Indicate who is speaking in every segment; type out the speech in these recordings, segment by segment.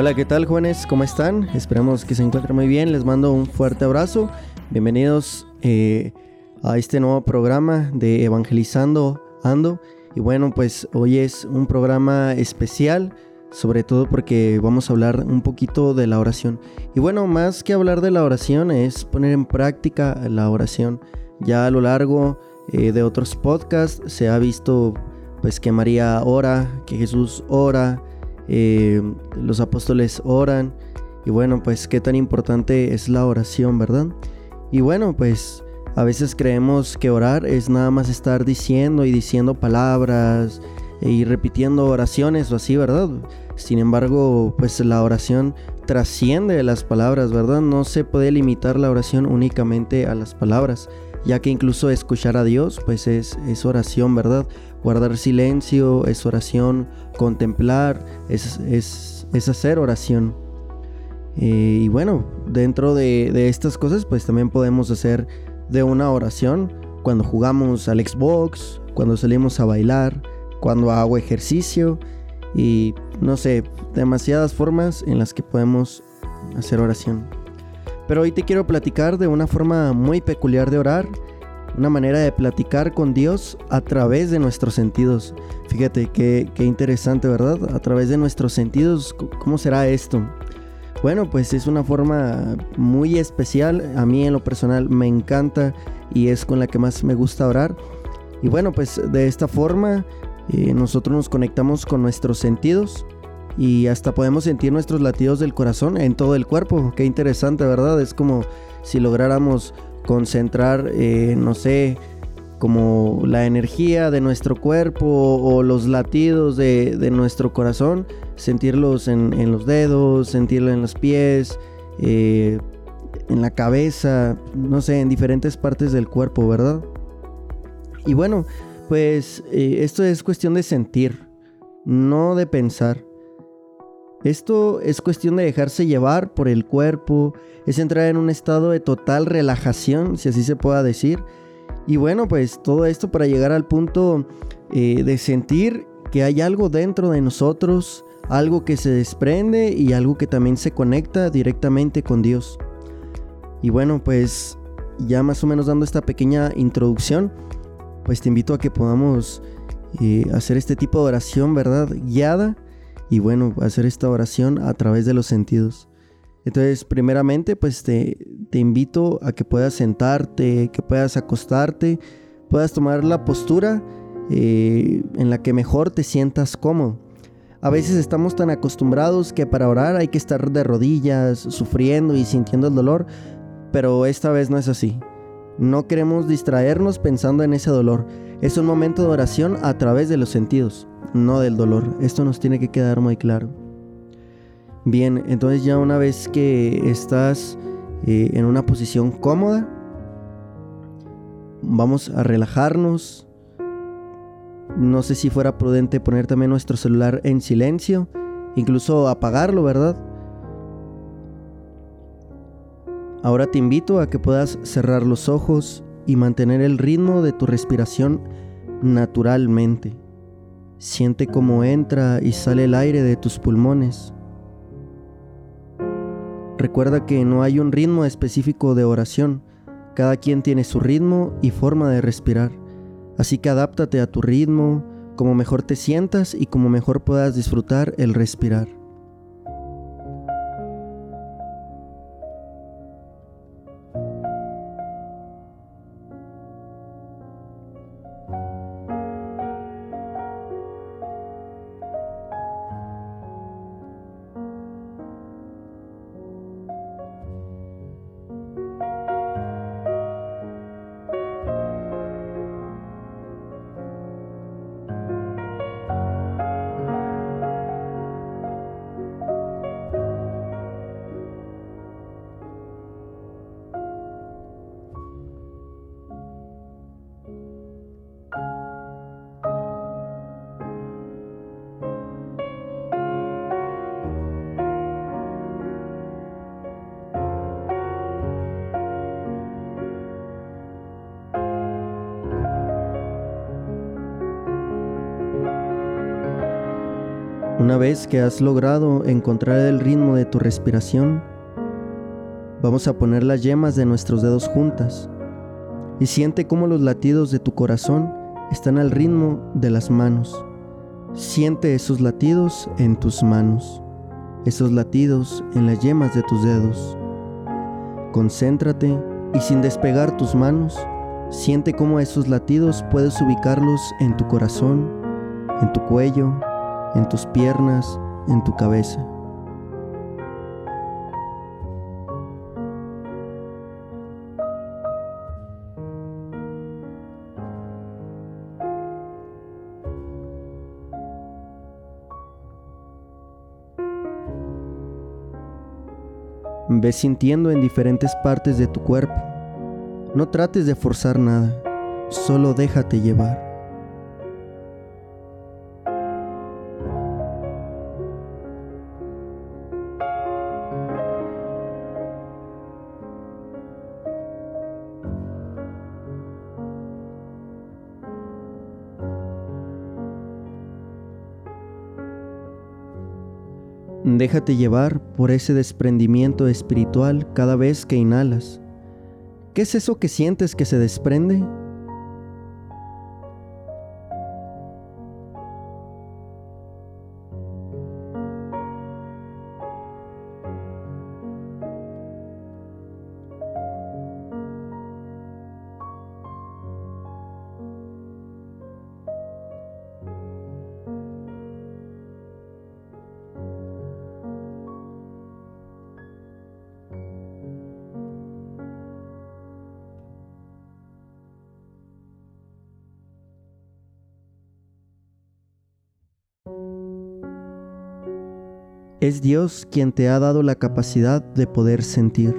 Speaker 1: Hola, ¿qué tal jóvenes? ¿Cómo están? Esperamos que se encuentren muy bien. Les mando un fuerte abrazo. Bienvenidos eh, a este nuevo programa de Evangelizando Ando. Y bueno, pues hoy es un programa especial, sobre todo porque vamos a hablar un poquito de la oración. Y bueno, más que hablar de la oración es poner en práctica la oración. Ya a lo largo eh, de otros podcasts se ha visto pues que María ora, que Jesús ora, eh, los apóstoles oran. Y bueno, pues qué tan importante es la oración, ¿verdad? Y bueno, pues a veces creemos que orar es nada más estar diciendo y diciendo palabras y repitiendo oraciones o así, ¿verdad? Sin embargo, pues la oración trasciende las palabras, ¿verdad? No se puede limitar la oración únicamente a las palabras, ya que incluso escuchar a Dios, pues es, es oración, ¿verdad? Guardar silencio es oración, contemplar es, es, es hacer oración. Eh, y bueno, dentro de, de estas cosas, pues también podemos hacer de una oración cuando jugamos al Xbox, cuando salimos a bailar, cuando hago ejercicio y no sé, demasiadas formas en las que podemos hacer oración. Pero hoy te quiero platicar de una forma muy peculiar de orar, una manera de platicar con Dios a través de nuestros sentidos. Fíjate qué, qué interesante, ¿verdad? A través de nuestros sentidos, ¿cómo será esto? Bueno, pues es una forma muy especial. A mí en lo personal me encanta y es con la que más me gusta orar. Y bueno, pues de esta forma eh, nosotros nos conectamos con nuestros sentidos y hasta podemos sentir nuestros latidos del corazón en todo el cuerpo. Qué interesante, ¿verdad? Es como si lográramos concentrar, eh, no sé, como la energía de nuestro cuerpo o los latidos de, nuestro corazón, sentirlos en, los dedos, sentirlo en los pies, eh, en la cabeza, no sé, en diferentes partes del cuerpo, ¿verdad? Y bueno, pues eh, esto es cuestión de sentir, no de pensar. Esto es cuestión de dejarse llevar por el cuerpo, es entrar en un estado de total relajación, si así se pueda decir, y bueno, pues todo esto para llegar al punto eh, de sentir que hay algo dentro de nosotros, algo que se desprende y algo que también se conecta directamente con Dios. Y bueno, pues ya más o menos dando esta pequeña introducción, pues te invito a que podamos eh, hacer este tipo de oración, ¿verdad? Guiada. Y bueno, hacer esta oración a través de los sentidos. Entonces, primeramente, pues te, invito a que puedas sentarte, que puedas acostarte, puedas tomar la postura eh, en la que mejor te sientas cómodo. A veces estamos tan acostumbrados que para orar hay que estar de rodillas, sufriendo y sintiendo el dolor, pero esta vez no es así. No queremos distraernos pensando en ese dolor. Es un momento de oración a través de los sentidos, no del dolor. Esto nos tiene que quedar muy claro. Bien, entonces ya una vez que estás eh, en una posición cómoda, vamos a relajarnos. No sé si fuera prudente poner también nuestro celular en silencio, incluso apagarlo, ¿verdad? Ahora te invito a que puedas cerrar los ojos y mantener el ritmo de tu respiración naturalmente. Siente cómo entra y sale el aire de tus pulmones. Recuerda que no hay un ritmo específico de oración, cada quien tiene su ritmo y forma de respirar, así que adáptate a tu ritmo, como mejor te sientas y como mejor puedas disfrutar el respirar. Una vez que has logrado encontrar el ritmo de tu respiración, vamos a poner las yemas de nuestros dedos juntas y siente cómo los latidos de tu corazón están al ritmo de las manos. Siente esos latidos en tus manos, esos latidos en las yemas de tus dedos. Concéntrate y sin despegar tus manos, siente cómo esos latidos puedes ubicarlos en tu corazón, en tu cuello, en tus piernas, en tu cabeza. Ves sintiendo en diferentes partes de tu cuerpo. No trates de forzar nada, solo déjate llevar. Déjate llevar por ese desprendimiento espiritual cada vez que inhalas. ¿Qué es eso que sientes que se desprende? Es Dios quien te ha dado la capacidad de poder sentir.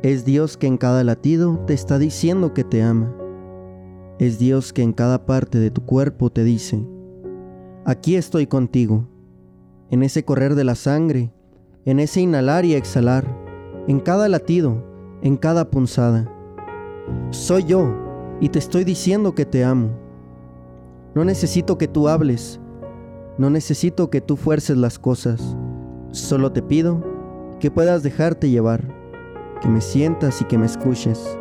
Speaker 1: Es Dios que en cada latido te está diciendo que te ama. Es Dios que en cada parte de tu cuerpo te dice, aquí estoy contigo, en ese correr de la sangre, en ese inhalar y exhalar, en cada latido, en cada punzada. Soy yo y te estoy diciendo que te amo. No necesito que tú hables, no necesito que tú fuerces las cosas, solo te pido que puedas dejarte llevar, que me sientas y que me escuches.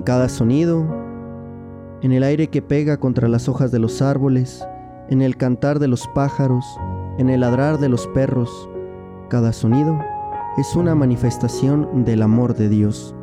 Speaker 1: En cada sonido, en el aire que pega contra las hojas de los árboles, en el cantar de los pájaros, en el ladrar de los perros. Cada sonido es una manifestación del amor de Dios.